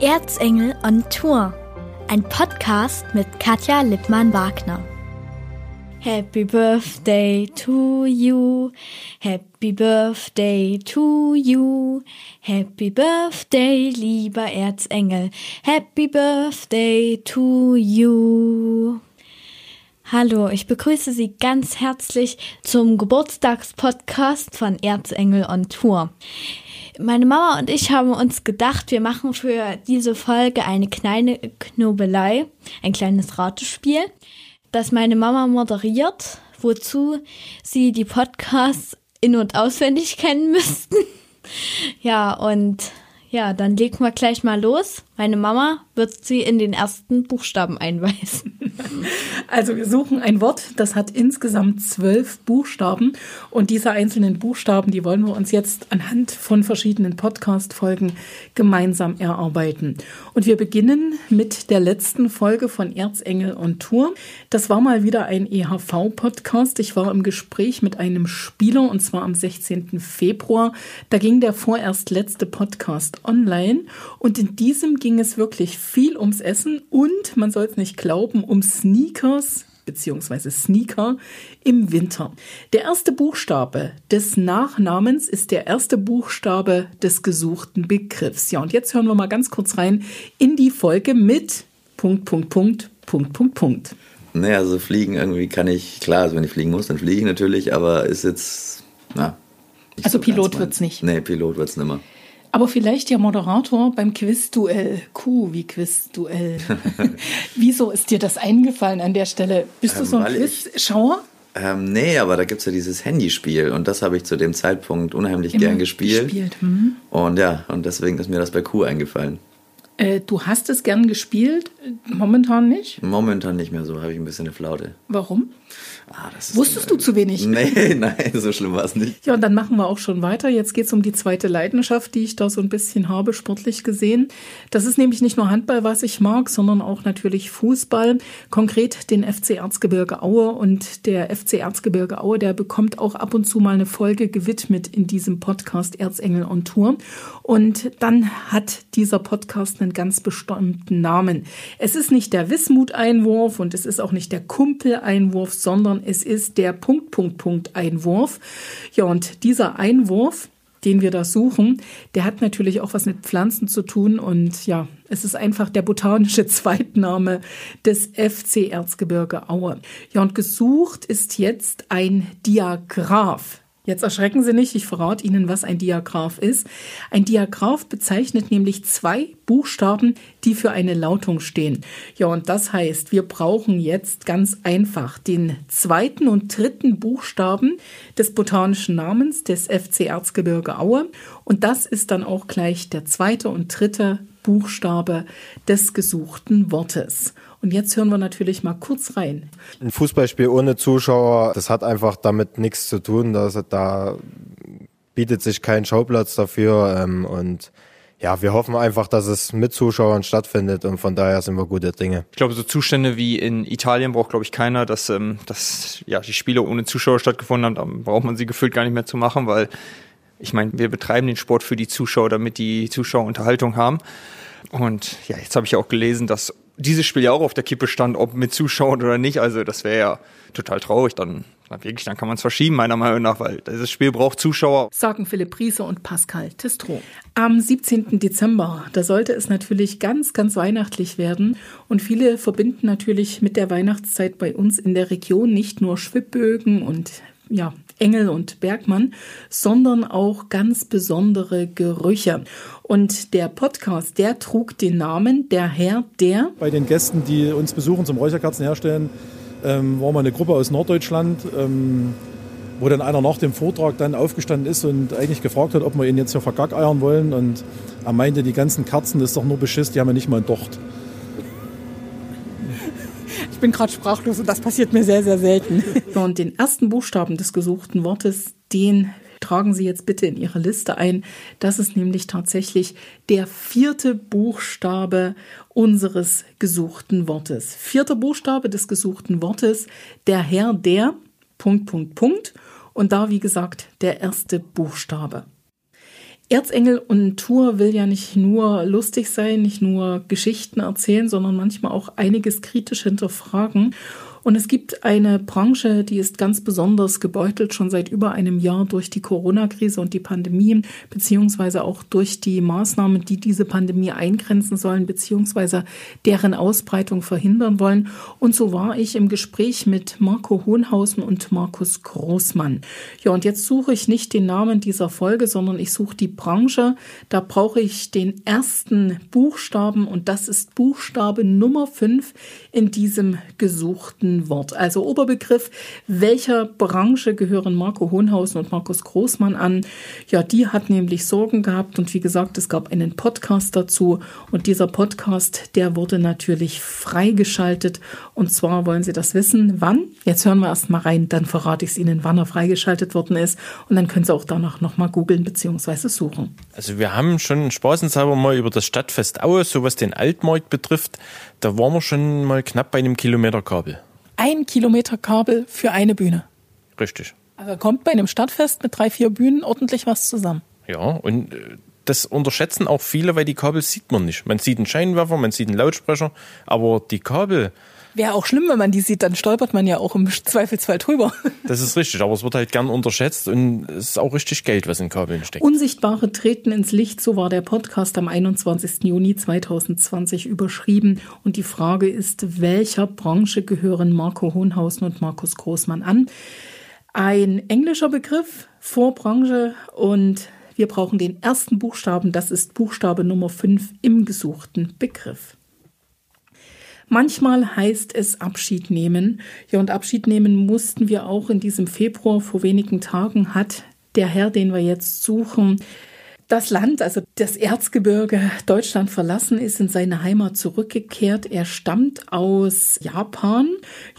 Erzengel on Tour, ein Podcast mit Katja Lippmann-Wagner. Happy Birthday to you, Happy Birthday to you, Happy Birthday, lieber Erzengel, Happy Birthday to you. Hallo, ich begrüße Sie ganz herzlich zum Geburtstagspodcast von Erzengel on Tour. Meine Mama und ich haben uns gedacht, wir machen für diese Folge eine kleine Knobelei, ein kleines Ratespiel, das meine Mama moderiert, wozu Sie die Podcasts in- und auswendig kennen müssten. ja, und ja, dann legen wir gleich mal los. Meine Mama wird sie in den ersten Buchstaben einweisen. Also wir suchen ein Wort, das hat insgesamt zwölf Buchstaben und diese einzelnen Buchstaben, die wollen wir uns jetzt anhand von verschiedenen Podcast-Folgen gemeinsam erarbeiten. Und wir beginnen mit der letzten Folge von Erzengel und Tour. Das war mal wieder ein EHV-Podcast. Ich war im Gespräch mit einem Spieler und zwar am 16. Februar. Da ging der vorerst letzte Podcast online und in diesem ging es wirklich viel ums Essen und man soll es nicht glauben, um Sneakers beziehungsweise Sneaker im Winter. Der erste Buchstabe des Nachnamens ist der erste Buchstabe des gesuchten Begriffs. Ja, und jetzt hören wir mal ganz kurz rein in die Folge mit Punkt, Punkt, Punkt, Punkt, Punkt, Punkt. Naja, also fliegen irgendwie kann ich, klar, also wenn ich fliegen muss, dann fliege ich natürlich, aber ist jetzt, na. Also so Pilot wird es nicht. Nee, Pilot wird es nicht mehr. Aber vielleicht ja Moderator beim Quizduell. Q wie Quizduell. Wieso ist dir das eingefallen an der Stelle? Bist ähm, du so ein Quizschauer? Ähm, nee, aber da gibt es ja dieses Handyspiel und das habe ich zu dem Zeitpunkt unheimlich Immer gern gespielt. gespielt. Hm. Und ja, und deswegen ist mir das bei Q eingefallen. Äh, du hast es gern gespielt, momentan nicht? Momentan nicht mehr so, habe ich ein bisschen eine Flaute. Warum? Ah, Wusstest du zu wenig? Nee, nein, so schlimm war es nicht. Ja, und dann machen wir auch schon weiter. Jetzt geht es um die zweite Leidenschaft, die ich da so ein bisschen habe, sportlich gesehen. Das ist nämlich nicht nur Handball, was ich mag, sondern auch natürlich Fußball. Konkret den FC Erzgebirge Aue. Und der FC Erzgebirge Aue, der bekommt auch ab und zu mal eine Folge gewidmet in diesem Podcast Erzengel on Tour. Und dann hat dieser Podcast einen ganz bestimmten Namen. Es ist nicht der Wismut-Einwurf und es ist auch nicht der Kumpel-Einwurf, sondern es ist der Punkt, Punkt, Punkt Einwurf. Ja, und dieser Einwurf, den wir da suchen, der hat natürlich auch was mit Pflanzen zu tun und ja, es ist einfach der botanische Zweitname des FC Erzgebirge Aue. Ja, und gesucht ist jetzt ein Diagraph. Jetzt erschrecken Sie nicht, ich verrate Ihnen, was ein Diagraph ist. Ein Diagraph bezeichnet nämlich zwei Buchstaben, die für eine Lautung stehen. Ja, und das heißt, wir brauchen jetzt ganz einfach den zweiten und dritten Buchstaben des botanischen Namens des FC Erzgebirge Aue. Und das ist dann auch gleich der zweite und dritte Buchstabe des gesuchten Wortes. Und jetzt hören wir natürlich mal kurz rein. Ein Fußballspiel ohne Zuschauer, das hat einfach damit nichts zu tun. Dass, da bietet sich kein Schauplatz dafür. Ähm, und ja, wir hoffen einfach, dass es mit Zuschauern stattfindet und von daher sind wir gute Dinge. Ich glaube, so Zustände wie in Italien braucht, glaube ich, keiner, dass, ähm, dass ja, die Spiele ohne Zuschauer stattgefunden haben. Da braucht man sie gefühlt gar nicht mehr zu machen, weil ich meine, wir betreiben den Sport für die Zuschauer, damit die Zuschauer Unterhaltung haben. Und ja, jetzt habe ich auch gelesen, dass dieses Spiel ja auch auf der Kippe stand, ob mit Zuschauern oder nicht. Also das wäre ja total traurig. Dann, dann wirklich, dann kann man es verschieben, meiner Meinung nach, weil dieses Spiel braucht Zuschauer. Sagen Philipp Riese und Pascal Testro. Am 17. Dezember, da sollte es natürlich ganz, ganz weihnachtlich werden. Und viele verbinden natürlich mit der Weihnachtszeit bei uns in der Region nicht nur Schwibbögen und ja, Engel und Bergmann, sondern auch ganz besondere Gerüche. Und der Podcast, der trug den Namen Der Herr der. Bei den Gästen, die uns besuchen zum Räucherkerzen herstellen, ähm, war mal eine Gruppe aus Norddeutschland, ähm, wo dann einer nach dem Vortrag dann aufgestanden ist und eigentlich gefragt hat, ob wir ihn jetzt hier vergackeiern wollen. Und er meinte, die ganzen Kerzen, das ist doch nur Beschiss, die haben ja nicht mal ein Docht. Ich bin gerade sprachlos und das passiert mir sehr, sehr selten. Und den ersten Buchstaben des gesuchten Wortes, den tragen Sie jetzt bitte in Ihre Liste ein. Das ist nämlich tatsächlich der vierte Buchstabe unseres gesuchten Wortes. Vierter Buchstabe des gesuchten Wortes, der Herr, der, Punkt, Punkt, Punkt. Und da, wie gesagt, der erste Buchstabe. Erzengel und Tour will ja nicht nur lustig sein, nicht nur Geschichten erzählen, sondern manchmal auch einiges kritisch hinterfragen. Und es gibt eine Branche, die ist ganz besonders gebeutelt, schon seit über einem Jahr durch die Corona-Krise und die Pandemie, beziehungsweise auch durch die Maßnahmen, die diese Pandemie eingrenzen sollen, beziehungsweise deren Ausbreitung verhindern wollen. Und so war ich im Gespräch mit Marco Hohenhausen und Markus Großmann. Ja, und jetzt suche ich nicht den Namen dieser Folge, sondern ich suche die Branche. Da brauche ich den ersten Buchstaben und das ist Buchstabe Nummer 5 in diesem gesuchten ein Wort. Also Oberbegriff, welcher Branche gehören Marco Hohenhausen und Markus Großmann an? Ja, die hat nämlich Sorgen gehabt und wie gesagt, es gab einen Podcast dazu und dieser Podcast, der wurde natürlich freigeschaltet und zwar wollen Sie das wissen, wann? Jetzt hören wir erst mal rein, dann verrate ich es Ihnen, wann er freigeschaltet worden ist und dann können Sie auch danach nochmal googeln bzw. suchen. Also wir haben schon spaßenshalber mal über das Stadtfest Aue, so was den Altmarkt betrifft, da waren wir schon mal knapp bei einem Kilometer Kabel ein Kilometer Kabel für eine Bühne. Richtig. Also kommt bei einem Stadtfest mit drei, vier Bühnen ordentlich was zusammen. Ja, und äh, das unterschätzen auch viele, weil die Kabel sieht man nicht. Man sieht einen Scheinwerfer, man sieht einen Lautsprecher, aber die Kabel, Wäre auch schlimm, wenn man die sieht, dann stolpert man ja auch im Zweifelsfall drüber. Das ist richtig, aber es wird halt gern unterschätzt und es ist auch richtig Geld, was in Kabeln steckt. Unsichtbare treten ins Licht, so war der Podcast am 21. Juni 2020 überschrieben. Und die Frage ist, welcher Branche gehören Marco Hohenhausen und Markus Großmann an? Ein englischer Begriff, Vorbranche und wir brauchen den ersten Buchstaben, das ist Buchstabe Nummer 5 im gesuchten Begriff. Manchmal heißt es Abschied nehmen. Ja, und Abschied nehmen mussten wir auch in diesem Februar. Vor wenigen Tagen hat der Herr, den wir jetzt suchen, das Land, also das Erzgebirge Deutschland verlassen, ist in seine Heimat zurückgekehrt. Er stammt aus Japan.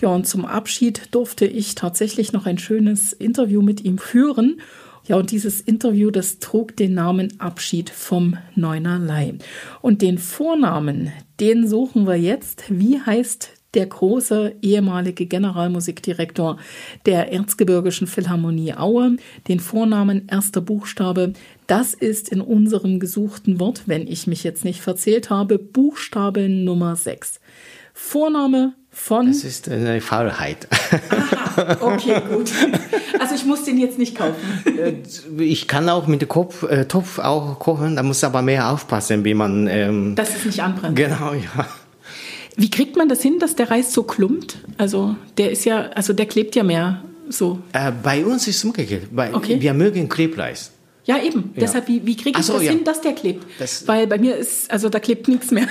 Ja, und zum Abschied durfte ich tatsächlich noch ein schönes Interview mit ihm führen. Ja, und dieses Interview, das trug den Namen Abschied vom Neunerlei. Und den Vornamen, den suchen wir jetzt. Wie heißt der große ehemalige Generalmusikdirektor der Erzgebirgischen Philharmonie Aue, den Vornamen erster Buchstabe. Das ist in unserem gesuchten Wort, wenn ich mich jetzt nicht verzählt habe, Buchstabe Nummer 6. Vorname von. Das ist eine Faulheit. Aha, okay, gut. Also ich muss den jetzt nicht kaufen. Äh, ich kann auch mit dem Kopf, äh, Topf auch kochen, da muss aber mehr aufpassen, wie man. Ähm, dass es nicht anbrennt. Genau, ja. Wie kriegt man das hin, dass der Reis so klumpt? Also der ist ja, also der klebt ja mehr so. Äh, bei uns ist es umgekehrt. okay. Wir mögen Klebreis. Ja, eben. Ja. Deshalb, wie, wie kriege ich so, das ja. hin, dass der klebt? Das Weil bei mir ist, also da klebt nichts mehr.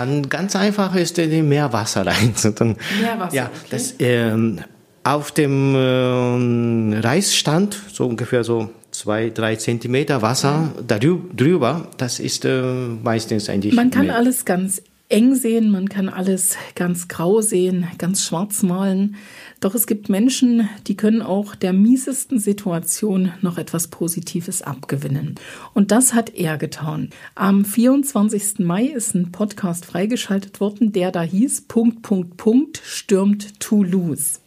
An, ganz einfach ist in Meerwasser rein. Dann, Meerwasser. Ja, okay. das, ähm, auf dem ähm, Reisstand, so ungefähr so zwei, drei Zentimeter Wasser darüber, das ist äh, meistens eigentlich. Man kann mehr. alles ganz eng sehen, man kann alles ganz grau sehen, ganz schwarz malen. Doch es gibt Menschen, die können auch der miesesten Situation noch etwas Positives abgewinnen. Und das hat er getan. Am 24. Mai ist ein Podcast freigeschaltet worden, der da hieß Punkt, Punkt, Punkt, stürmt Toulouse.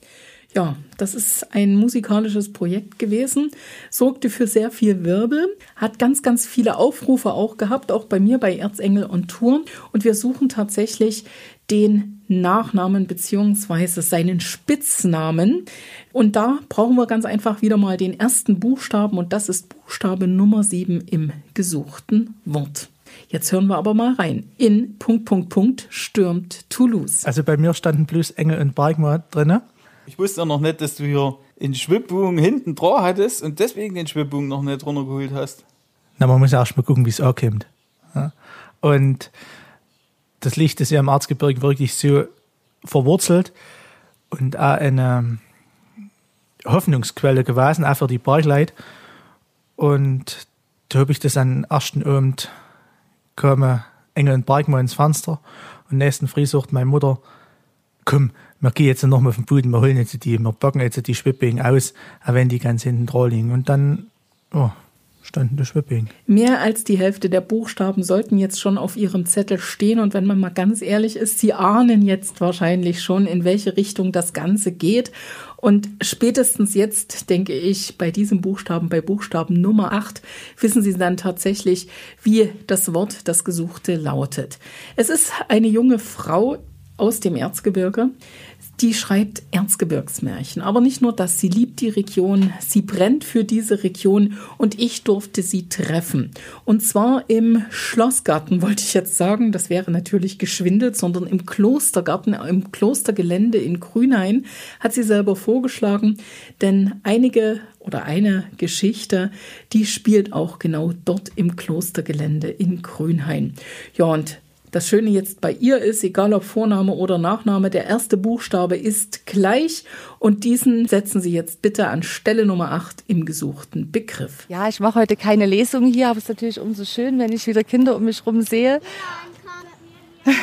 Ja, das ist ein musikalisches Projekt gewesen, sorgte für sehr viel Wirbel, hat ganz, ganz viele Aufrufe auch gehabt, auch bei mir bei Erzengel und Tour. Und wir suchen tatsächlich den Nachnamen beziehungsweise seinen Spitznamen. Und da brauchen wir ganz einfach wieder mal den ersten Buchstaben und das ist Buchstabe Nummer 7 im gesuchten Wort. Jetzt hören wir aber mal rein. In Punkt, Punkt, Punkt stürmt Toulouse. Also bei mir standen bloß Engel und Bergmann drin. Ich wusste auch noch nicht, dass du hier einen Schwibbogen hinten dran hattest und deswegen den Schwibbogen noch nicht runtergeholt hast. Na, man muss ja erst mal gucken, wie es ankommt. Ja? Und das Licht ist ja im Erzgebirge wirklich so verwurzelt und auch eine Hoffnungsquelle gewesen, auch für die Bergleute. Und da habe ich das am ersten Abend komme Engel und Bergmann ins Fenster und nächsten Früh sagt meine Mutter, komm, wir gehen jetzt noch mal Boden, wir holen jetzt die, wir packen jetzt die Schwipping aus, auch wenn die ganz hinten dran liegen. Und dann, oh, standen Schwipping. Mehr als die Hälfte der Buchstaben sollten jetzt schon auf ihrem Zettel stehen. Und wenn man mal ganz ehrlich ist, sie ahnen jetzt wahrscheinlich schon, in welche Richtung das Ganze geht. Und spätestens jetzt, denke ich, bei diesem Buchstaben, bei Buchstaben Nummer 8, wissen Sie dann tatsächlich, wie das Wort, das Gesuchte lautet. Es ist eine junge Frau aus dem Erzgebirge, die schreibt Erzgebirgsmärchen. Aber nicht nur das, sie liebt die Region, sie brennt für diese Region und ich durfte sie treffen. Und zwar im Schlossgarten, wollte ich jetzt sagen, das wäre natürlich geschwindelt, sondern im Klostergarten, im Klostergelände in Grünhain hat sie selber vorgeschlagen, denn einige oder eine Geschichte, die spielt auch genau dort im Klostergelände in Grünhain. Ja, und das Schöne jetzt bei ihr ist, egal ob Vorname oder Nachname, der erste Buchstabe ist gleich und diesen setzen Sie jetzt bitte an Stelle Nummer 8 im gesuchten Begriff. Ja, ich mache heute keine Lesung hier, aber es ist natürlich umso schön, wenn ich wieder Kinder um mich herum sehe.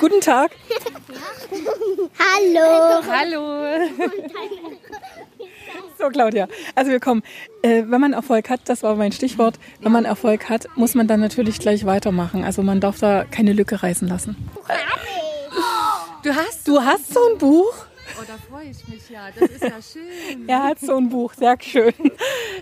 Guten Tag. Hallo. Hallo. So, Claudia. Also wir kommen. Äh, wenn man Erfolg hat, das war mein Stichwort, wenn man Erfolg hat, muss man dann natürlich gleich weitermachen. Also man darf da keine Lücke reißen lassen. Du hast, Du hast so ein Buch? Oh, da freue ich mich ja. Das ist ja schön. Er hat so ein Buch, sehr schön.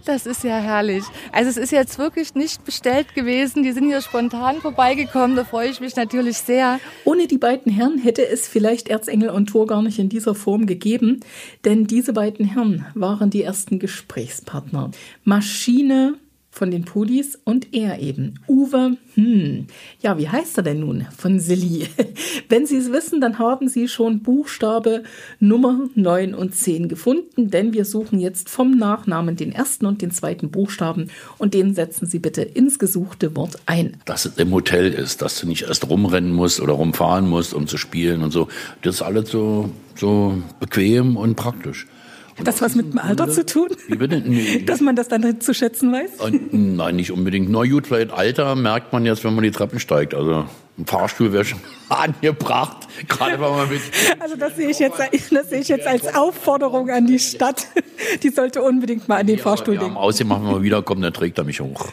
Das ist ja herrlich. Also es ist jetzt wirklich nicht bestellt gewesen. Die sind hier spontan vorbeigekommen. Da freue ich mich natürlich sehr. Ohne die beiden Herren hätte es vielleicht Erzengel und Tor gar nicht in dieser Form gegeben, denn diese beiden Herren waren die ersten Gesprächspartner. Maschine von den Pulis und er eben. Uwe, hm, ja, wie heißt er denn nun von Silly? Wenn Sie es wissen, dann haben Sie schon Buchstabe Nummer 9 und 10 gefunden, denn wir suchen jetzt vom Nachnamen den ersten und den zweiten Buchstaben und den setzen Sie bitte ins gesuchte Wort ein. dass es im Hotel ist, dass du nicht erst rumrennen musst oder rumfahren musst, um zu spielen und so. Das ist alles so, so bequem und praktisch. Hat das was mit dem Alter zu tun? Wie bitte? Nee. Dass man das dann zu schätzen weiß? Und, nein, nicht unbedingt. Na gut, vielleicht Alter merkt man jetzt, wenn man die Treppen steigt. Also ein Fahrstuhl wäre schon angebracht, gerade wenn man mit... Also das sehe ich jetzt, das sehe ich jetzt als Aufforderung an die Stadt. Die sollte unbedingt mal an den Fahrstuhl Ja, denken. am Ausgemacht, wenn man wiederkommt, dann trägt er mich hoch.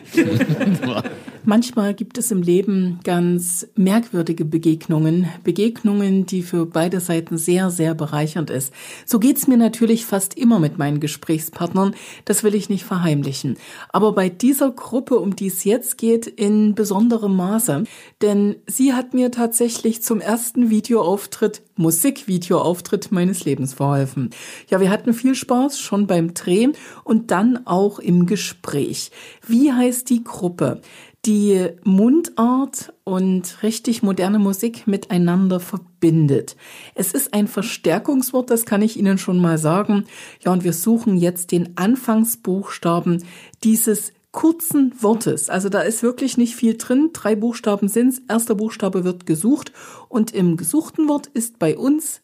Manchmal gibt es im Leben ganz merkwürdige Begegnungen. Begegnungen, die für beide Seiten sehr, sehr bereichernd ist. So geht's mir natürlich fast immer mit meinen Gesprächspartnern. Das will ich nicht verheimlichen. Aber bei dieser Gruppe, um die es jetzt geht, in besonderem Maße. Denn sie hat mir tatsächlich zum ersten Videoauftritt, Musikvideoauftritt meines Lebens verholfen. Ja, wir hatten viel Spaß schon beim Dreh und dann auch im Gespräch. Wie heißt die Gruppe? Die Mundart und richtig moderne Musik miteinander verbindet. Es ist ein Verstärkungswort, das kann ich Ihnen schon mal sagen. Ja, und wir suchen jetzt den Anfangsbuchstaben dieses kurzen Wortes. Also da ist wirklich nicht viel drin. Drei Buchstaben sind's. Erster Buchstabe wird gesucht und im gesuchten Wort ist bei uns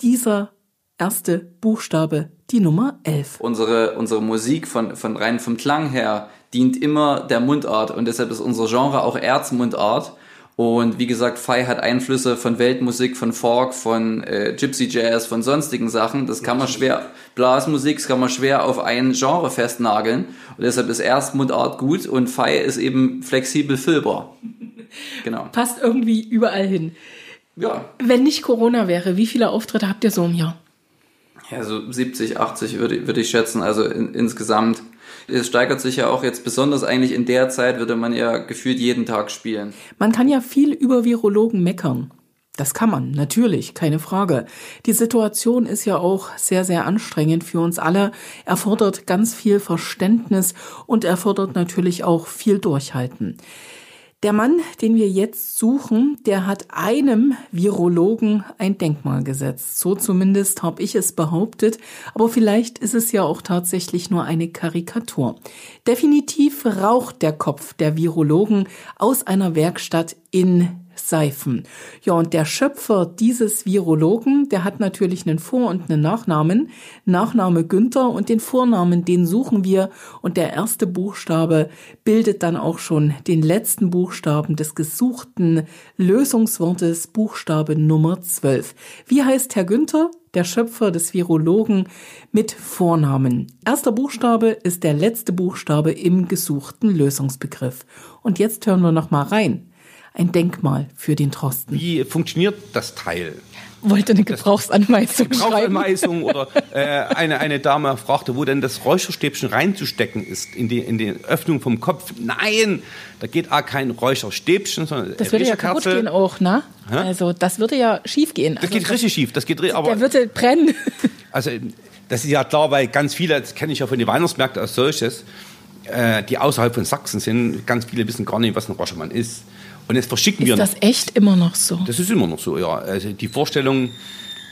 dieser erste Buchstabe die Nummer 11. Unsere, unsere Musik von, von rein vom Klang her dient immer der Mundart und deshalb ist unser Genre auch Erzmundart. Und wie gesagt, Fei hat Einflüsse von Weltmusik, von Folk, von äh, Gypsy Jazz, von sonstigen Sachen. Das kann man schwer, Blasmusik, das kann man schwer auf ein Genre festnageln. Und deshalb ist Erstmundart gut und Fei ist eben flexibel füllbar. Genau. Passt irgendwie überall hin. Ja, Wenn nicht Corona wäre, wie viele Auftritte habt ihr so im Jahr? Ja, so 70, 80 würde, würde ich schätzen, also in, insgesamt. Es steigert sich ja auch jetzt besonders eigentlich in der Zeit, würde man ja gefühlt jeden Tag spielen. Man kann ja viel über Virologen meckern. Das kann man, natürlich, keine Frage. Die Situation ist ja auch sehr, sehr anstrengend für uns alle, erfordert ganz viel Verständnis und erfordert natürlich auch viel Durchhalten. Der Mann, den wir jetzt suchen, der hat einem Virologen ein Denkmal gesetzt. So zumindest habe ich es behauptet. Aber vielleicht ist es ja auch tatsächlich nur eine Karikatur. Definitiv raucht der Kopf der Virologen aus einer Werkstatt in Seifen. Ja, und der Schöpfer dieses Virologen, der hat natürlich einen Vor- und einen Nachnamen. Nachname Günther und den Vornamen, den suchen wir. Und der erste Buchstabe bildet dann auch schon den letzten Buchstaben des gesuchten Lösungswortes, Buchstabe Nummer 12. Wie heißt Herr Günther? der Schöpfer des Virologen, mit Vornamen. Erster Buchstabe ist der letzte Buchstabe im gesuchten Lösungsbegriff. Und jetzt hören wir noch mal rein. Ein Denkmal für den Trosten. Wie funktioniert das Teil? Wollte eine Gebrauchsanweisung Gebrauchsanweisung oder äh, eine, eine Dame fragte, wo denn das Räucherstäbchen reinzustecken ist, in die, in die Öffnung vom Kopf. Nein, da geht auch kein Räucherstäbchen, sondern Das würde ja kaputt gehen auch, ne? Hä? Also das würde ja schief gehen. Das geht richtig schief. Das geht, aber der würde brennen. Also das ist ja klar, weil ganz viele, das kenne ich ja von den Weihnachtsmärkten als solches, äh, die außerhalb von Sachsen sind, ganz viele wissen gar nicht, was ein Rauschmann ist. Und jetzt verschicken wir Ist das echt immer noch so? Das ist immer noch so, ja. Also die Vorstellung,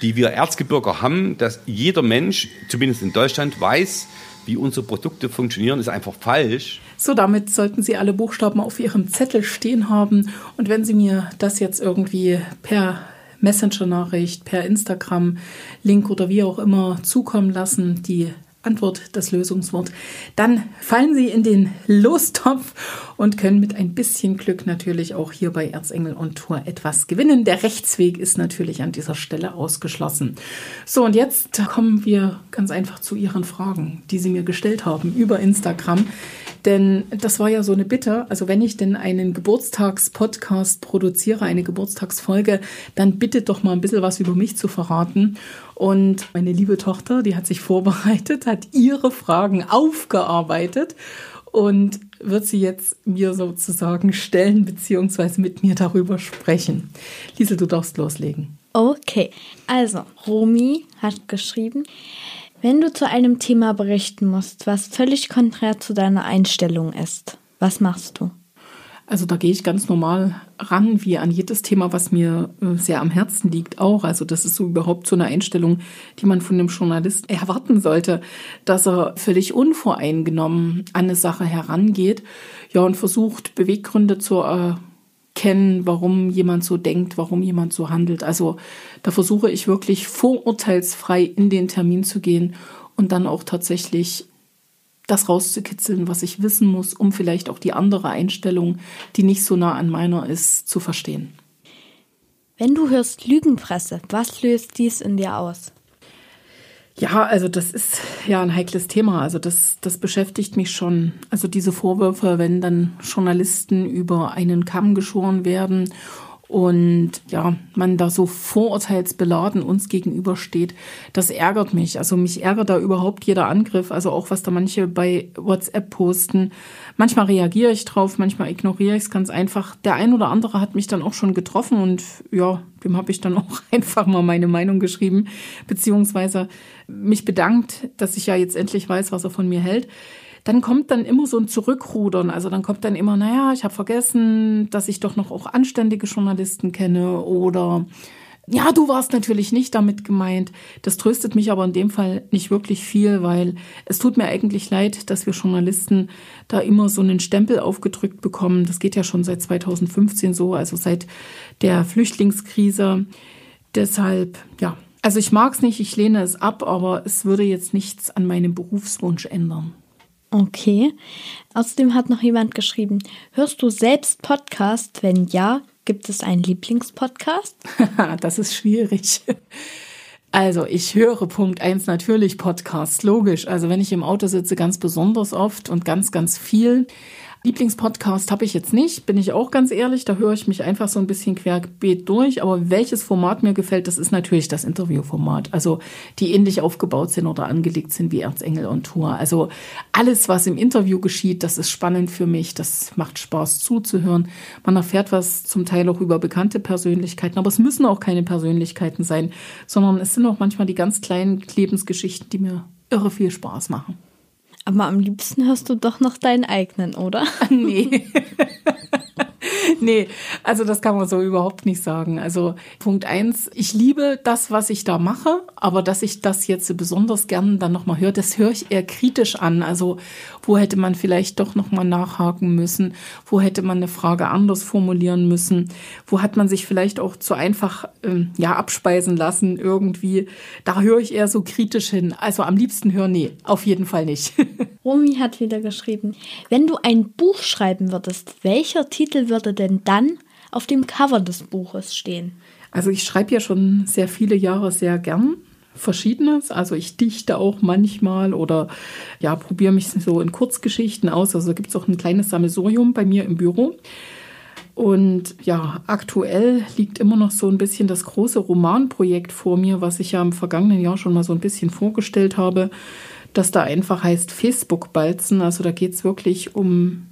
die wir Erzgebirger haben, dass jeder Mensch, zumindest in Deutschland, weiß, wie unsere Produkte funktionieren, ist einfach falsch. So, damit sollten Sie alle Buchstaben auf Ihrem Zettel stehen haben. Und wenn Sie mir das jetzt irgendwie per Messenger-Nachricht, per Instagram-Link oder wie auch immer zukommen lassen, die Antwort, das Lösungswort, dann fallen Sie in den Lostopf und können mit ein bisschen Glück natürlich auch hier bei Erzengel on Tour etwas gewinnen. Der Rechtsweg ist natürlich an dieser Stelle ausgeschlossen. So, und jetzt kommen wir ganz einfach zu Ihren Fragen, die Sie mir gestellt haben über Instagram. Denn das war ja so eine Bitte. Also wenn ich denn einen Geburtstagspodcast produziere, eine Geburtstagsfolge, dann bitte doch mal ein bisschen was über mich zu verraten. Und meine liebe Tochter, die hat sich vorbereitet, hat ihre Fragen aufgearbeitet und wird sie jetzt mir sozusagen stellen, beziehungsweise mit mir darüber sprechen. Liesel, du darfst loslegen. Okay, also Romy hat geschrieben, wenn du zu einem Thema berichten musst, was völlig konträr zu deiner Einstellung ist, was machst du? Also da gehe ich ganz normal ran, wie an jedes Thema, was mir äh, sehr am Herzen liegt, auch. Also das ist so überhaupt so eine Einstellung, die man von einem Journalist erwarten sollte, dass er völlig unvoreingenommen an eine Sache herangeht, ja, und versucht, Beweggründe zu erkennen, warum jemand so denkt, warum jemand so handelt. Also da versuche ich wirklich vorurteilsfrei in den Termin zu gehen und dann auch tatsächlich das rauszukitzeln, was ich wissen muss, um vielleicht auch die andere Einstellung, die nicht so nah an meiner ist, zu verstehen. Wenn du hörst Lügenpresse, was löst dies in dir aus? Ja, also das ist ja ein heikles Thema. Also das, das beschäftigt mich schon. Also diese Vorwürfe, wenn dann Journalisten über einen Kamm geschoren werden und ja, man da so vorurteilsbeladen uns gegenübersteht, das ärgert mich. Also mich ärgert da überhaupt jeder Angriff, also auch was da manche bei WhatsApp posten. Manchmal reagiere ich drauf, manchmal ignoriere ich es ganz einfach. Der ein oder andere hat mich dann auch schon getroffen und ja, dem habe ich dann auch einfach mal meine Meinung geschrieben, beziehungsweise mich bedankt, dass ich ja jetzt endlich weiß, was er von mir hält dann kommt dann immer so ein Zurückrudern. Also dann kommt dann immer, naja, ich habe vergessen, dass ich doch noch auch anständige Journalisten kenne oder ja, du warst natürlich nicht damit gemeint. Das tröstet mich aber in dem Fall nicht wirklich viel, weil es tut mir eigentlich leid, dass wir Journalisten da immer so einen Stempel aufgedrückt bekommen. Das geht ja schon seit 2015 so, also seit der Flüchtlingskrise. Deshalb, ja, also ich mag es nicht, ich lehne es ab, aber es würde jetzt nichts an meinem Berufswunsch ändern. Okay. Außerdem hat noch jemand geschrieben, hörst du selbst Podcast? Wenn ja, gibt es einen Lieblingspodcast? das ist schwierig. Also ich höre Punkt eins natürlich Podcasts, logisch. Also wenn ich im Auto sitze, ganz besonders oft und ganz, ganz viel. Lieblingspodcast habe ich jetzt nicht, bin ich auch ganz ehrlich. Da höre ich mich einfach so ein bisschen querbeet durch. Aber welches Format mir gefällt, das ist natürlich das Interviewformat. Also die ähnlich aufgebaut sind oder angelegt sind wie Erzengel und Tour. Also alles, was im Interview geschieht, das ist spannend für mich. Das macht Spaß zuzuhören. Man erfährt was zum Teil auch über bekannte Persönlichkeiten. Aber es müssen auch keine Persönlichkeiten sein, sondern es sind auch manchmal die ganz kleinen Lebensgeschichten, die mir irre viel Spaß machen. Aber am liebsten hörst du doch noch deinen eigenen, oder? Nee. nee, also das kann man so überhaupt nicht sagen. Also Punkt eins, ich liebe das, was ich da mache, aber dass ich das jetzt besonders gern dann nochmal höre, das höre ich eher kritisch an. Also wo hätte man vielleicht doch nochmal nachhaken müssen? Wo hätte man eine Frage anders formulieren müssen? Wo hat man sich vielleicht auch zu einfach ähm, ja abspeisen lassen irgendwie? Da höre ich eher so kritisch hin. Also am liebsten hören, nee, auf jeden Fall nicht. Romy hat wieder geschrieben, wenn du ein Buch schreiben würdest, welcher Titel würde denn dann auf dem Cover des Buches stehen? Also ich schreibe ja schon sehr viele Jahre sehr gern Verschiedenes. Also ich dichte auch manchmal oder ja, probiere mich so in Kurzgeschichten aus. Also gibt es auch ein kleines Sammelsurium bei mir im Büro. Und ja, aktuell liegt immer noch so ein bisschen das große Romanprojekt vor mir, was ich ja im vergangenen Jahr schon mal so ein bisschen vorgestellt habe, das da einfach heißt Facebook-Balzen. Also da geht es wirklich um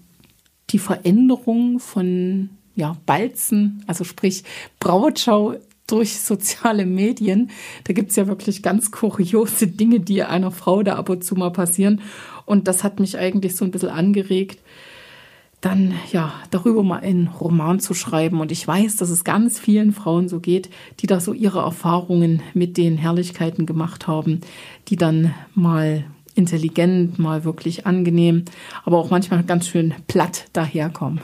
die Veränderung von ja, Balzen, also sprich Brautschau durch soziale Medien. Da gibt es ja wirklich ganz kuriose Dinge, die einer Frau da ab und zu mal passieren. Und das hat mich eigentlich so ein bisschen angeregt, dann ja darüber mal einen Roman zu schreiben. Und ich weiß, dass es ganz vielen Frauen so geht, die da so ihre Erfahrungen mit den Herrlichkeiten gemacht haben, die dann mal intelligent, mal wirklich angenehm, aber auch manchmal ganz schön platt daherkommen.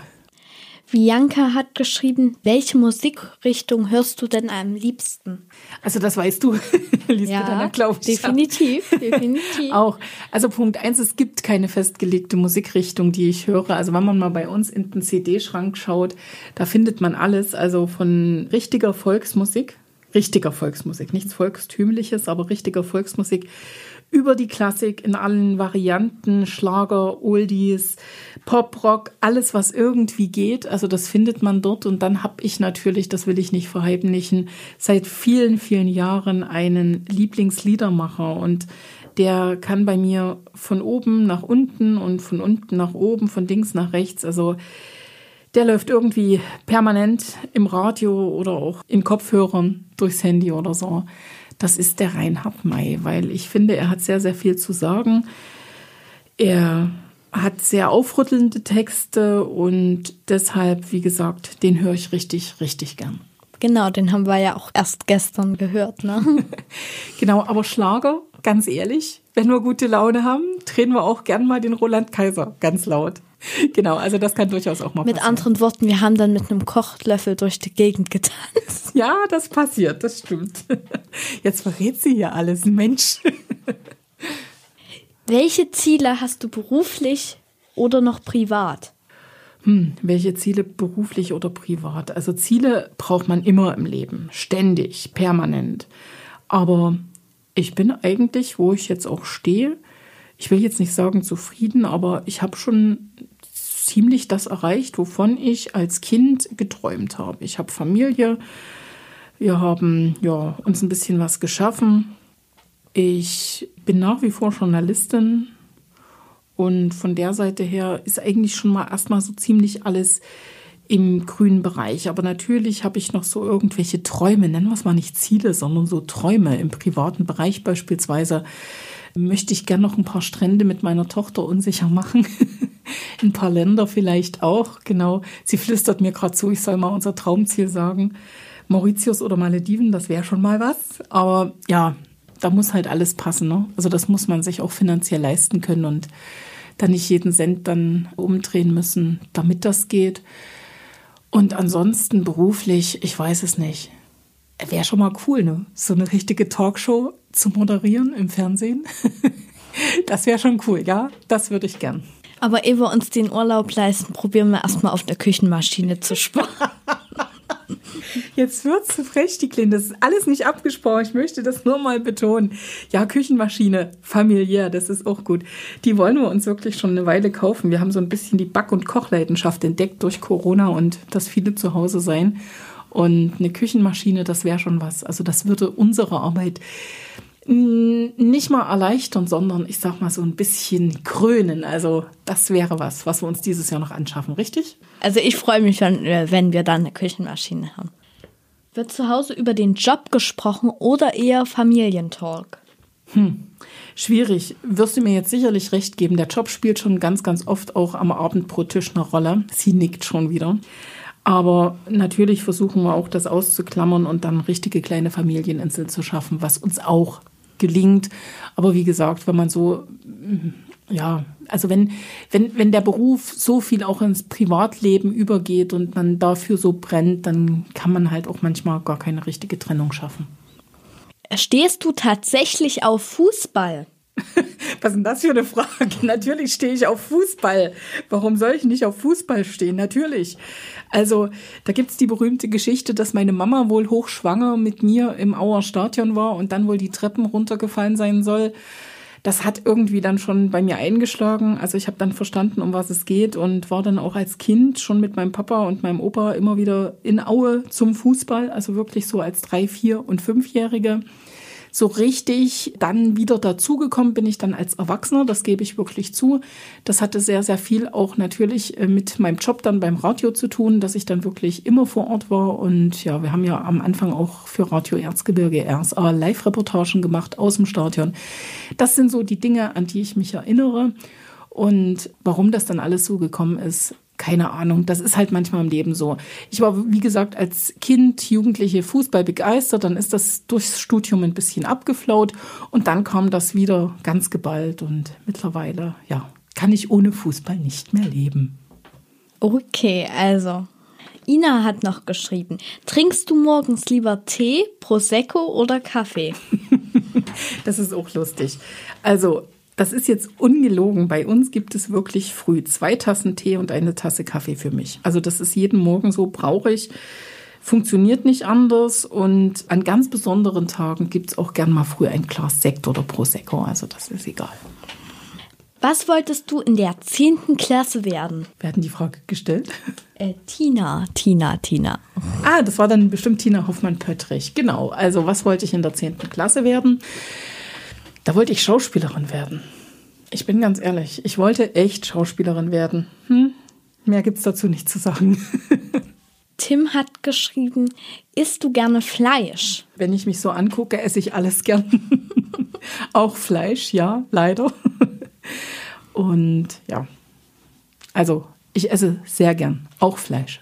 Bianca hat geschrieben, welche Musikrichtung hörst du denn am liebsten? Also das weißt du, Lisbeth, ja, glaube ich. Definitiv, definitiv. Auch. Also Punkt eins, es gibt keine festgelegte Musikrichtung, die ich höre. Also wenn man mal bei uns in den CD-Schrank schaut, da findet man alles. Also von richtiger Volksmusik, richtiger Volksmusik, nichts Volkstümliches, aber richtiger Volksmusik über die Klassik in allen Varianten, Schlager, Oldies, Pop-Rock, alles, was irgendwie geht. Also das findet man dort. Und dann habe ich natürlich, das will ich nicht verheimlichen, seit vielen, vielen Jahren einen Lieblingsliedermacher. Und der kann bei mir von oben nach unten und von unten nach oben, von links nach rechts. Also der läuft irgendwie permanent im Radio oder auch in Kopfhörern durchs Handy oder so das ist der Reinhard May, weil ich finde, er hat sehr, sehr viel zu sagen. Er hat sehr aufrüttelnde Texte und deshalb, wie gesagt, den höre ich richtig, richtig gern. Genau, den haben wir ja auch erst gestern gehört, ne? genau, aber Schlager, ganz ehrlich, wenn wir gute Laune haben, drehen wir auch gern mal den Roland Kaiser ganz laut. Genau, also das kann durchaus auch mal mit passieren. Mit anderen Worten, wir haben dann mit einem Kochlöffel durch die Gegend getanzt. Ja, das passiert, das stimmt. Jetzt verrät sie hier alles, Mensch. Welche Ziele hast du beruflich oder noch privat? Hm, welche Ziele beruflich oder privat? Also Ziele braucht man immer im Leben, ständig, permanent. Aber ich bin eigentlich, wo ich jetzt auch stehe, ich will jetzt nicht sagen zufrieden, aber ich habe schon ziemlich das erreicht, wovon ich als Kind geträumt habe. Ich habe Familie, wir haben ja, uns ein bisschen was geschaffen. Ich bin nach wie vor Journalistin und von der Seite her ist eigentlich schon mal erstmal so ziemlich alles im grünen Bereich. Aber natürlich habe ich noch so irgendwelche Träume, nennen wir es mal nicht Ziele, sondern so Träume im privaten Bereich beispielsweise. Möchte ich gern noch ein paar Strände mit meiner Tochter unsicher machen. ein paar Länder vielleicht auch, genau. Sie flüstert mir gerade zu, ich soll mal unser Traumziel sagen. Mauritius oder Malediven, das wäre schon mal was. Aber ja, da muss halt alles passen. Ne? Also das muss man sich auch finanziell leisten können und dann nicht jeden Cent dann umdrehen müssen, damit das geht. Und ansonsten beruflich, ich weiß es nicht. Wäre schon mal cool, ne? So eine richtige Talkshow zu moderieren im Fernsehen. das wäre schon cool, ja? Das würde ich gern. Aber ehe wir uns den Urlaub leisten, probieren wir erstmal auf der Küchenmaschine zu sparen. Jetzt wird's zu frech, die Kleine. Das ist alles nicht abgesprochen. Ich möchte das nur mal betonen. Ja, Küchenmaschine, familiär, das ist auch gut. Die wollen wir uns wirklich schon eine Weile kaufen. Wir haben so ein bisschen die Back- und Kochleidenschaft entdeckt durch Corona und das viele zu Hause sein. Und eine Küchenmaschine, das wäre schon was. Also das würde unsere Arbeit nicht mal erleichtern, sondern ich sag mal so ein bisschen krönen. Also das wäre was, was wir uns dieses Jahr noch anschaffen, richtig? Also ich freue mich, wenn, wenn wir dann eine Küchenmaschine haben. Wird zu Hause über den Job gesprochen oder eher Familientalk? Hm. Schwierig. Wirst du mir jetzt sicherlich recht geben. Der Job spielt schon ganz, ganz oft auch am Abend pro Tisch eine Rolle. Sie nickt schon wieder. Aber natürlich versuchen wir auch, das auszuklammern und dann richtige kleine Familieninseln zu schaffen, was uns auch gelingt. Aber wie gesagt, wenn man so, ja, also wenn, wenn, wenn der Beruf so viel auch ins Privatleben übergeht und man dafür so brennt, dann kann man halt auch manchmal gar keine richtige Trennung schaffen. Stehst du tatsächlich auf Fußball? Was ist denn das für eine Frage? Natürlich stehe ich auf Fußball. Warum soll ich nicht auf Fußball stehen? Natürlich. Also, da gibt es die berühmte Geschichte, dass meine Mama wohl hochschwanger mit mir im Auer Stadion war und dann wohl die Treppen runtergefallen sein soll. Das hat irgendwie dann schon bei mir eingeschlagen. Also ich habe dann verstanden, um was es geht und war dann auch als Kind schon mit meinem Papa und meinem Opa immer wieder in Aue zum Fußball. Also wirklich so als drei, vier und fünfjährige. So richtig dann wieder dazugekommen bin ich dann als Erwachsener, das gebe ich wirklich zu. Das hatte sehr, sehr viel auch natürlich äh, mit meinem Job dann beim Radio zu tun, dass ich dann wirklich immer vor Ort war. Und ja, wir haben ja am Anfang auch für Radio Erzgebirge RSA Live-Reportagen gemacht aus dem Stadion. Das sind so die Dinge, an die ich mich erinnere. Und warum das dann alles so gekommen ist, keine Ahnung, das ist halt manchmal im Leben so. Ich war, wie gesagt, als Kind, Jugendliche Fußball begeistert, dann ist das durchs Studium ein bisschen abgeflaut und dann kam das wieder ganz geballt und mittlerweile, ja, kann ich ohne Fußball nicht mehr leben. Okay, also Ina hat noch geschrieben, trinkst du morgens lieber Tee, Prosecco oder Kaffee? das ist auch lustig. Also das ist jetzt ungelogen. Bei uns gibt es wirklich früh zwei Tassen Tee und eine Tasse Kaffee für mich. Also das ist jeden Morgen so, brauche ich. Funktioniert nicht anders und an ganz besonderen Tagen gibt es auch gern mal früh ein Glas Sekt oder Prosecco. Also das ist egal. Was wolltest du in der 10. Klasse werden? Wer hat die Frage gestellt? Äh, Tina, Tina, Tina. Ah, das war dann bestimmt Tina Hoffmann-Pöttrich. Genau. Also, was wollte ich in der 10. Klasse werden? Da wollte ich Schauspielerin werden. Ich bin ganz ehrlich, ich wollte echt Schauspielerin werden. Hm? Mehr gibt's dazu nicht zu sagen. Tim hat geschrieben, isst du gerne Fleisch? Wenn ich mich so angucke, esse ich alles gern. Auch Fleisch, ja, leider. Und ja, also ich esse sehr gern, auch Fleisch.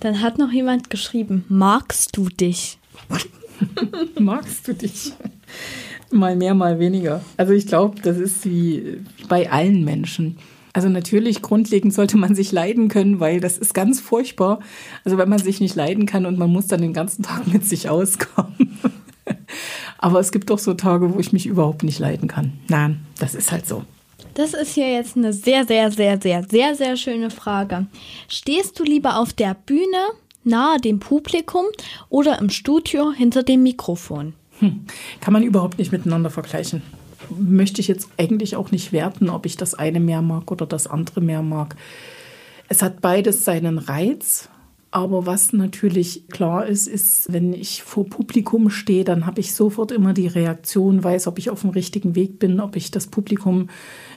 Dann hat noch jemand geschrieben, magst du dich? magst du dich? Mal mehr, mal weniger. Also ich glaube, das ist wie bei allen Menschen. Also natürlich, grundlegend sollte man sich leiden können, weil das ist ganz furchtbar. Also wenn man sich nicht leiden kann und man muss dann den ganzen Tag mit sich auskommen. Aber es gibt doch so Tage, wo ich mich überhaupt nicht leiden kann. Nein, das ist halt so. Das ist hier jetzt eine sehr, sehr, sehr, sehr, sehr, sehr schöne Frage. Stehst du lieber auf der Bühne, nahe dem Publikum oder im Studio hinter dem Mikrofon? Hm. Kann man überhaupt nicht miteinander vergleichen. Möchte ich jetzt eigentlich auch nicht werten, ob ich das eine mehr mag oder das andere mehr mag. Es hat beides seinen Reiz. Aber was natürlich klar ist, ist, wenn ich vor Publikum stehe, dann habe ich sofort immer die Reaktion, weiß, ob ich auf dem richtigen Weg bin, ob ich das Publikum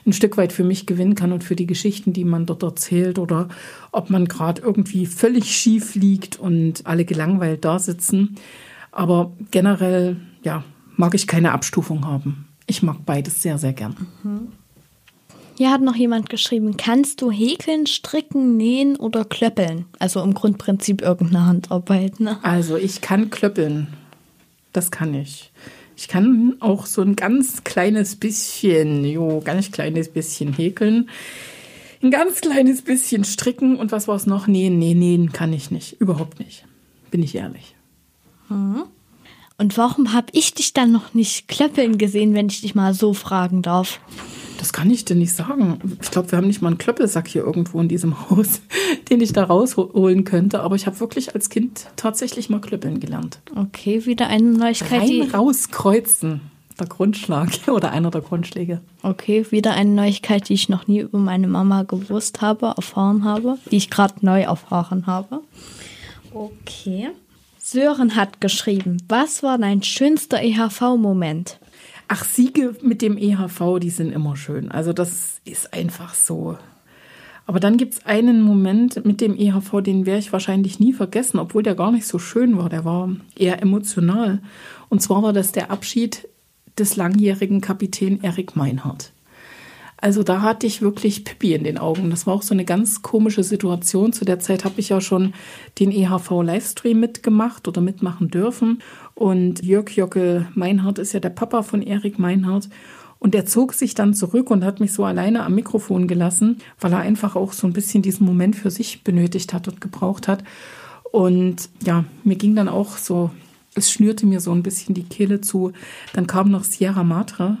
ein Stück weit für mich gewinnen kann und für die Geschichten, die man dort erzählt, oder ob man gerade irgendwie völlig schief liegt und alle gelangweilt da sitzen. Aber generell ja, mag ich keine Abstufung haben. Ich mag beides sehr, sehr gern. Mhm. Hier hat noch jemand geschrieben, kannst du häkeln, stricken, nähen oder klöppeln? Also im Grundprinzip irgendeine Handarbeit. Ne? Also ich kann klöppeln. Das kann ich. Ich kann auch so ein ganz kleines bisschen, jo, ganz kleines bisschen häkeln. Ein ganz kleines bisschen stricken und was war es noch? Nähen, nee, nähen kann ich nicht. Überhaupt nicht. Bin ich ehrlich. Mhm. Und warum habe ich dich dann noch nicht klöppeln gesehen, wenn ich dich mal so fragen darf? Das kann ich dir nicht sagen. Ich glaube, wir haben nicht mal einen Klöppelsack hier irgendwo in diesem Haus, den ich da rausholen könnte. Aber ich habe wirklich als Kind tatsächlich mal klöppeln gelernt. Okay, wieder eine Neuigkeit. Rein die rauskreuzen. Der Grundschlag oder einer der Grundschläge. Okay, wieder eine Neuigkeit, die ich noch nie über meine Mama gewusst habe, erfahren habe, die ich gerade neu erfahren habe. Okay. Sören hat geschrieben, was war dein schönster EHV-Moment? Ach, Siege mit dem EHV, die sind immer schön. Also das ist einfach so. Aber dann gibt es einen Moment mit dem EHV, den werde ich wahrscheinlich nie vergessen, obwohl der gar nicht so schön war. Der war eher emotional. Und zwar war das der Abschied des langjährigen Kapitän Erik Meinhardt. Also da hatte ich wirklich Pippi in den Augen. Das war auch so eine ganz komische Situation. Zu der Zeit habe ich ja schon den EHV-Livestream mitgemacht oder mitmachen dürfen. Und Jörg Jockel Meinhardt ist ja der Papa von Erik Meinhardt. Und er zog sich dann zurück und hat mich so alleine am Mikrofon gelassen, weil er einfach auch so ein bisschen diesen Moment für sich benötigt hat und gebraucht hat. Und ja, mir ging dann auch so, es schnürte mir so ein bisschen die Kehle zu. Dann kam noch Sierra Madre,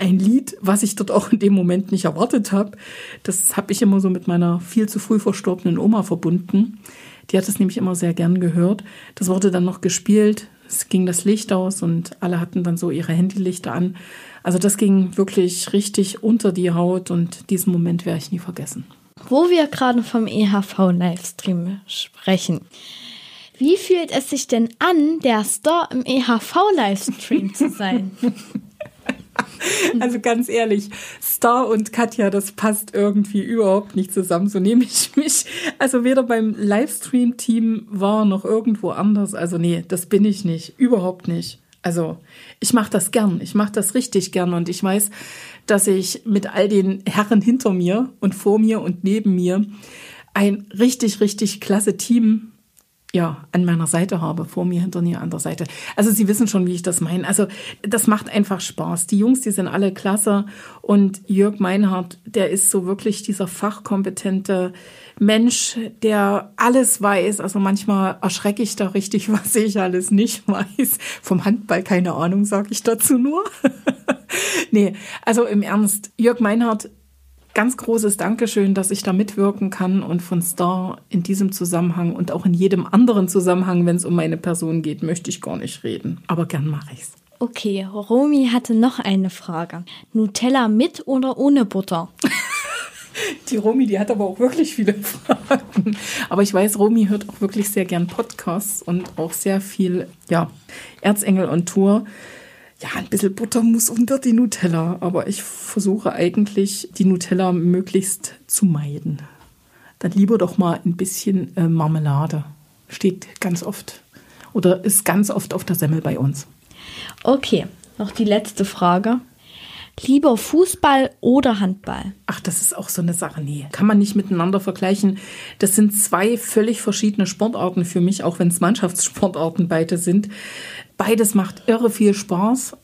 ein Lied, was ich dort auch in dem Moment nicht erwartet habe. Das habe ich immer so mit meiner viel zu früh verstorbenen Oma verbunden. Die hat es nämlich immer sehr gern gehört. Das wurde dann noch gespielt. Es ging das Licht aus und alle hatten dann so ihre Handylichter an. Also das ging wirklich richtig unter die Haut und diesen Moment werde ich nie vergessen. Wo wir gerade vom EHV-Livestream sprechen. Wie fühlt es sich denn an, der Star im EHV-Livestream zu sein? Also ganz ehrlich, Star und Katja, das passt irgendwie überhaupt nicht zusammen. So nehme ich mich. Also weder beim Livestream-Team war noch irgendwo anders. Also nee, das bin ich nicht. Überhaupt nicht. Also ich mache das gern, ich mache das richtig gern und ich weiß, dass ich mit all den Herren hinter mir und vor mir und neben mir ein richtig, richtig klasse Team ja, an meiner Seite habe, vor mir, hinter mir, an der Seite. Also Sie wissen schon, wie ich das meine. Also das macht einfach Spaß. Die Jungs, die sind alle klasse und Jörg Meinhardt, der ist so wirklich dieser fachkompetente Mensch, der alles weiß. Also manchmal erschrecke ich da richtig, was ich alles nicht weiß. Vom Handball keine Ahnung, sage ich dazu nur. nee, also im Ernst, Jörg Meinhardt ganz großes Dankeschön, dass ich da mitwirken kann und von Star in diesem Zusammenhang und auch in jedem anderen Zusammenhang, wenn es um meine Person geht, möchte ich gar nicht reden. Aber gern mache ich's. Okay, Romy hatte noch eine Frage. Nutella mit oder ohne Butter? Die Romy, die hat aber auch wirklich viele Fragen. Aber ich weiß, Romy hört auch wirklich sehr gern Podcasts und auch sehr viel, ja, Erzengel und Tour ja, ein bisschen Butter muss unter die Nutella, aber ich versuche eigentlich, die Nutella möglichst zu meiden. Dann lieber doch mal ein bisschen äh, Marmelade. Steht ganz oft oder ist ganz oft auf der Semmel bei uns. Okay, noch die letzte Frage. Lieber Fußball oder Handball? Ach, das ist auch so eine Sache. Nee, kann man nicht miteinander vergleichen. Das sind zwei völlig verschiedene Sportarten für mich, auch wenn es Mannschaftssportarten beide sind. Beides macht irre viel Spaß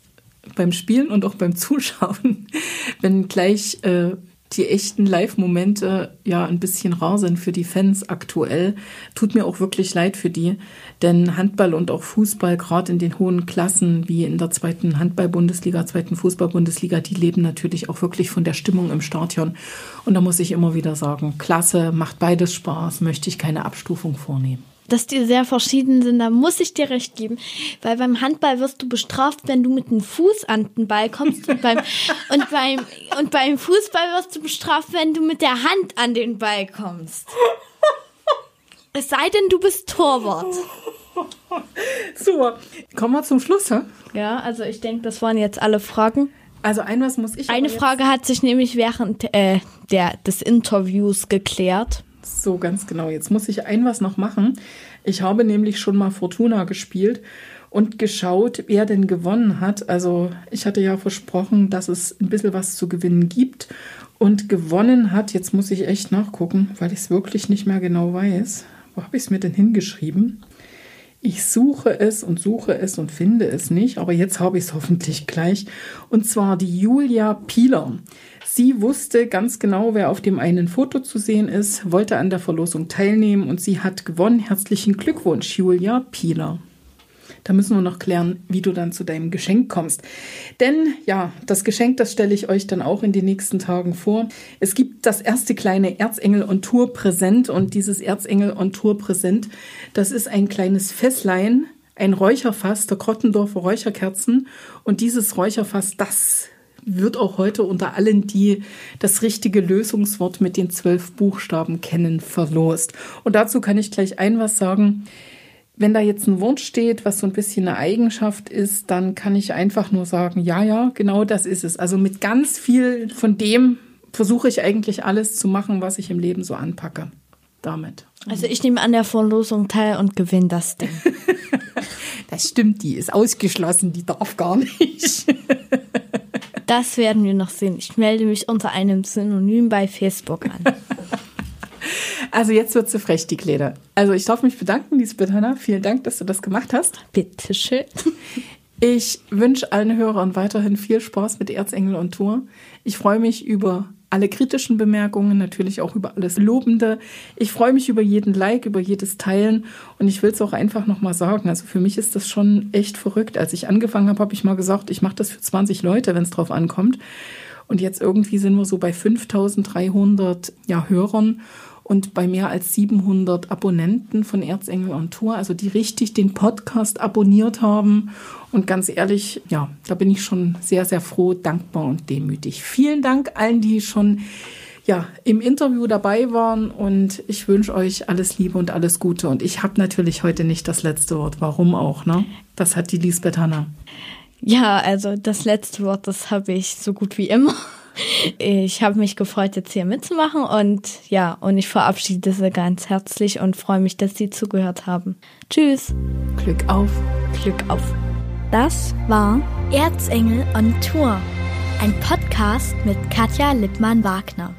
beim Spielen und auch beim Zuschauen, wenn gleich äh, die echten Live-Momente ja ein bisschen rar sind für die Fans aktuell. Tut mir auch wirklich leid für die, denn Handball und auch Fußball, gerade in den hohen Klassen wie in der zweiten Handball-Bundesliga, zweiten Fußball-Bundesliga, die leben natürlich auch wirklich von der Stimmung im Stadion. Und da muss ich immer wieder sagen, klasse, macht beides Spaß, möchte ich keine Abstufung vornehmen dass die sehr verschieden sind, da muss ich dir recht geben. Weil beim Handball wirst du bestraft, wenn du mit dem Fuß an den Ball kommst. Und beim, und beim, und beim Fußball wirst du bestraft, wenn du mit der Hand an den Ball kommst. Es sei denn, du bist Torwart. Super. Kommen wir zum Schluss, hä? Ja, also ich denke, das waren jetzt alle Fragen. Also ein was muss ich. Eine Frage hat sich nämlich während äh, der, des Interviews geklärt. So, ganz genau. Jetzt muss ich ein was noch machen. Ich habe nämlich schon mal Fortuna gespielt und geschaut, wer denn gewonnen hat. Also ich hatte ja versprochen, dass es ein bisschen was zu gewinnen gibt. Und gewonnen hat, jetzt muss ich echt nachgucken, weil ich es wirklich nicht mehr genau weiß. Wo habe ich es mir denn hingeschrieben? Ich suche es und suche es und finde es nicht, aber jetzt habe ich es hoffentlich gleich. Und zwar die Julia Pieler. Sie wusste ganz genau, wer auf dem einen Foto zu sehen ist, wollte an der Verlosung teilnehmen und sie hat gewonnen. Herzlichen Glückwunsch, Julia Pieler. Da müssen wir noch klären, wie du dann zu deinem Geschenk kommst. Denn ja, das Geschenk, das stelle ich euch dann auch in den nächsten Tagen vor. Es gibt das erste kleine Erzengel on Tour Präsent und dieses Erzengel on Tour Präsent, das ist ein kleines Fässlein, ein Räucherfass der Krottendorfer Räucherkerzen und dieses Räucherfass, das wird auch heute unter allen, die das richtige Lösungswort mit den zwölf Buchstaben kennen, verlost. Und dazu kann ich gleich ein was sagen. Wenn da jetzt ein Wort steht, was so ein bisschen eine Eigenschaft ist, dann kann ich einfach nur sagen, ja, ja, genau das ist es. Also mit ganz viel von dem versuche ich eigentlich alles zu machen, was ich im Leben so anpacke. Damit. Also ich nehme an der Verlosung teil und gewinne das Ding. das stimmt, die ist ausgeschlossen, die darf gar nicht. Das werden wir noch sehen. Ich melde mich unter einem Synonym bei Facebook an. Also jetzt wird sie frech, die Kleider. Also ich darf mich bedanken, Lisbeth Hanna. Vielen Dank, dass du das gemacht hast. Bitteschön. Ich wünsche allen Hörern weiterhin viel Spaß mit Erzengel und Tour. Ich freue mich über alle kritischen Bemerkungen, natürlich auch über alles Lobende. Ich freue mich über jeden Like, über jedes Teilen und ich will es auch einfach nochmal sagen. Also für mich ist das schon echt verrückt. Als ich angefangen habe, habe ich mal gesagt, ich mache das für 20 Leute, wenn es drauf ankommt. Und jetzt irgendwie sind wir so bei 5300 ja, Hörern und bei mehr als 700 Abonnenten von Erzengel on Tour, also die richtig den Podcast abonniert haben. Und ganz ehrlich, ja, da bin ich schon sehr, sehr froh, dankbar und demütig. Vielen Dank allen, die schon ja, im Interview dabei waren und ich wünsche euch alles Liebe und alles Gute. Und ich habe natürlich heute nicht das letzte Wort. Warum auch, ne? Das hat die Lisbeth Hanna. Ja, also das letzte Wort, das habe ich so gut wie immer. Ich habe mich gefreut, jetzt hier mitzumachen und ja, und ich verabschiede Sie ganz herzlich und freue mich, dass Sie zugehört haben. Tschüss. Glück auf. Glück auf. Das war Erzengel on Tour, ein Podcast mit Katja Lippmann-Wagner.